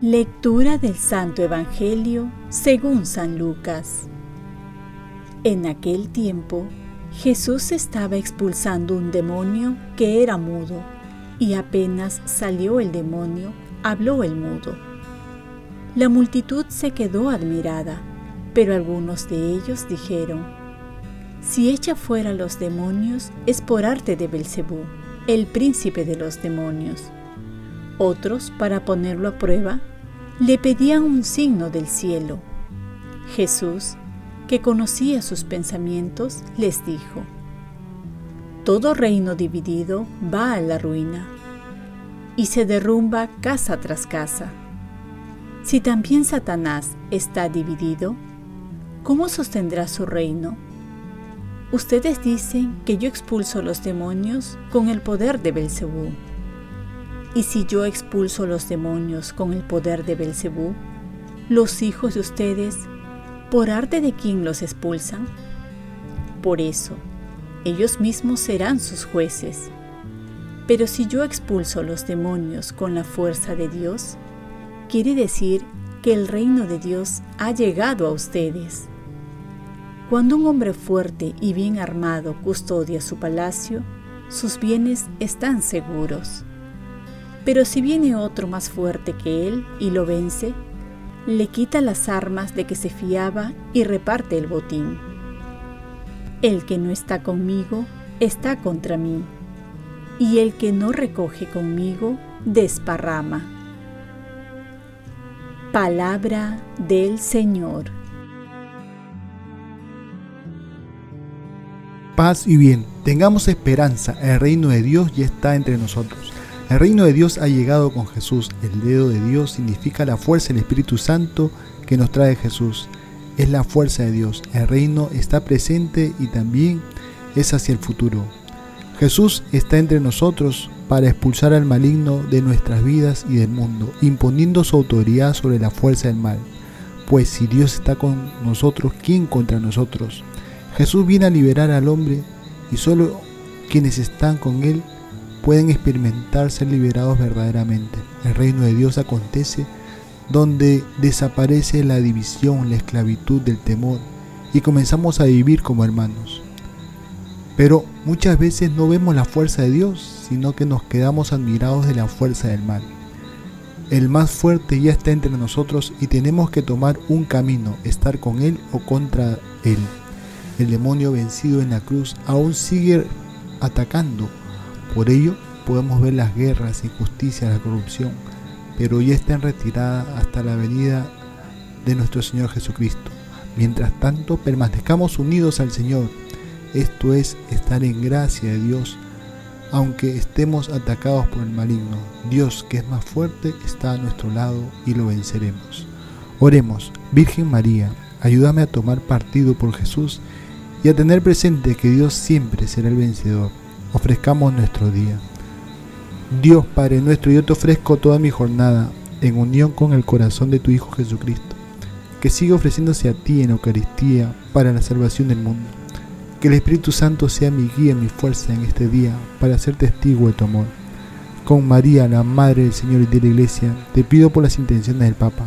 Lectura del Santo Evangelio según San Lucas. En aquel tiempo, Jesús estaba expulsando un demonio que era mudo, y apenas salió el demonio, habló el mudo. La multitud se quedó admirada, pero algunos de ellos dijeron: Si echa fuera los demonios es por arte de Belcebú, el príncipe de los demonios. Otros, para ponerlo a prueba, le pedían un signo del cielo. Jesús, que conocía sus pensamientos, les dijo, Todo reino dividido va a la ruina y se derrumba casa tras casa. Si también Satanás está dividido, ¿cómo sostendrá su reino? Ustedes dicen que yo expulso los demonios con el poder de Belcebú. Y si yo expulso los demonios con el poder de Belcebú, los hijos de ustedes, ¿por arte de quién los expulsan? Por eso, ellos mismos serán sus jueces. Pero si yo expulso los demonios con la fuerza de Dios, quiere decir que el reino de Dios ha llegado a ustedes. Cuando un hombre fuerte y bien armado custodia su palacio, sus bienes están seguros. Pero si viene otro más fuerte que él y lo vence, le quita las armas de que se fiaba y reparte el botín. El que no está conmigo está contra mí, y el que no recoge conmigo desparrama. Palabra del Señor. Paz y bien, tengamos esperanza, el reino de Dios ya está entre nosotros. El reino de Dios ha llegado con Jesús. El dedo de Dios significa la fuerza del Espíritu Santo que nos trae Jesús. Es la fuerza de Dios. El reino está presente y también es hacia el futuro. Jesús está entre nosotros para expulsar al maligno de nuestras vidas y del mundo, imponiendo su autoridad sobre la fuerza del mal. Pues si Dios está con nosotros, ¿quién contra nosotros? Jesús viene a liberar al hombre y solo quienes están con Él pueden experimentar ser liberados verdaderamente. El reino de Dios acontece donde desaparece la división, la esclavitud del temor y comenzamos a vivir como hermanos. Pero muchas veces no vemos la fuerza de Dios, sino que nos quedamos admirados de la fuerza del mal. El más fuerte ya está entre nosotros y tenemos que tomar un camino, estar con Él o contra Él. El demonio vencido en la cruz aún sigue atacando por ello, podemos ver las guerras, injusticias, la corrupción, pero ya está en retirada hasta la venida de nuestro Señor Jesucristo. Mientras tanto, permanezcamos unidos al Señor. Esto es estar en gracia de Dios, aunque estemos atacados por el maligno. Dios, que es más fuerte, está a nuestro lado y lo venceremos. Oremos, Virgen María, ayúdame a tomar partido por Jesús y a tener presente que Dios siempre será el vencedor ofrezcamos nuestro día. Dios Padre nuestro, yo te ofrezco toda mi jornada en unión con el corazón de tu Hijo Jesucristo, que siga ofreciéndose a ti en Eucaristía para la salvación del mundo. Que el Espíritu Santo sea mi guía y mi fuerza en este día para ser testigo de tu amor. Con María, la Madre del Señor y de la Iglesia, te pido por las intenciones del Papa.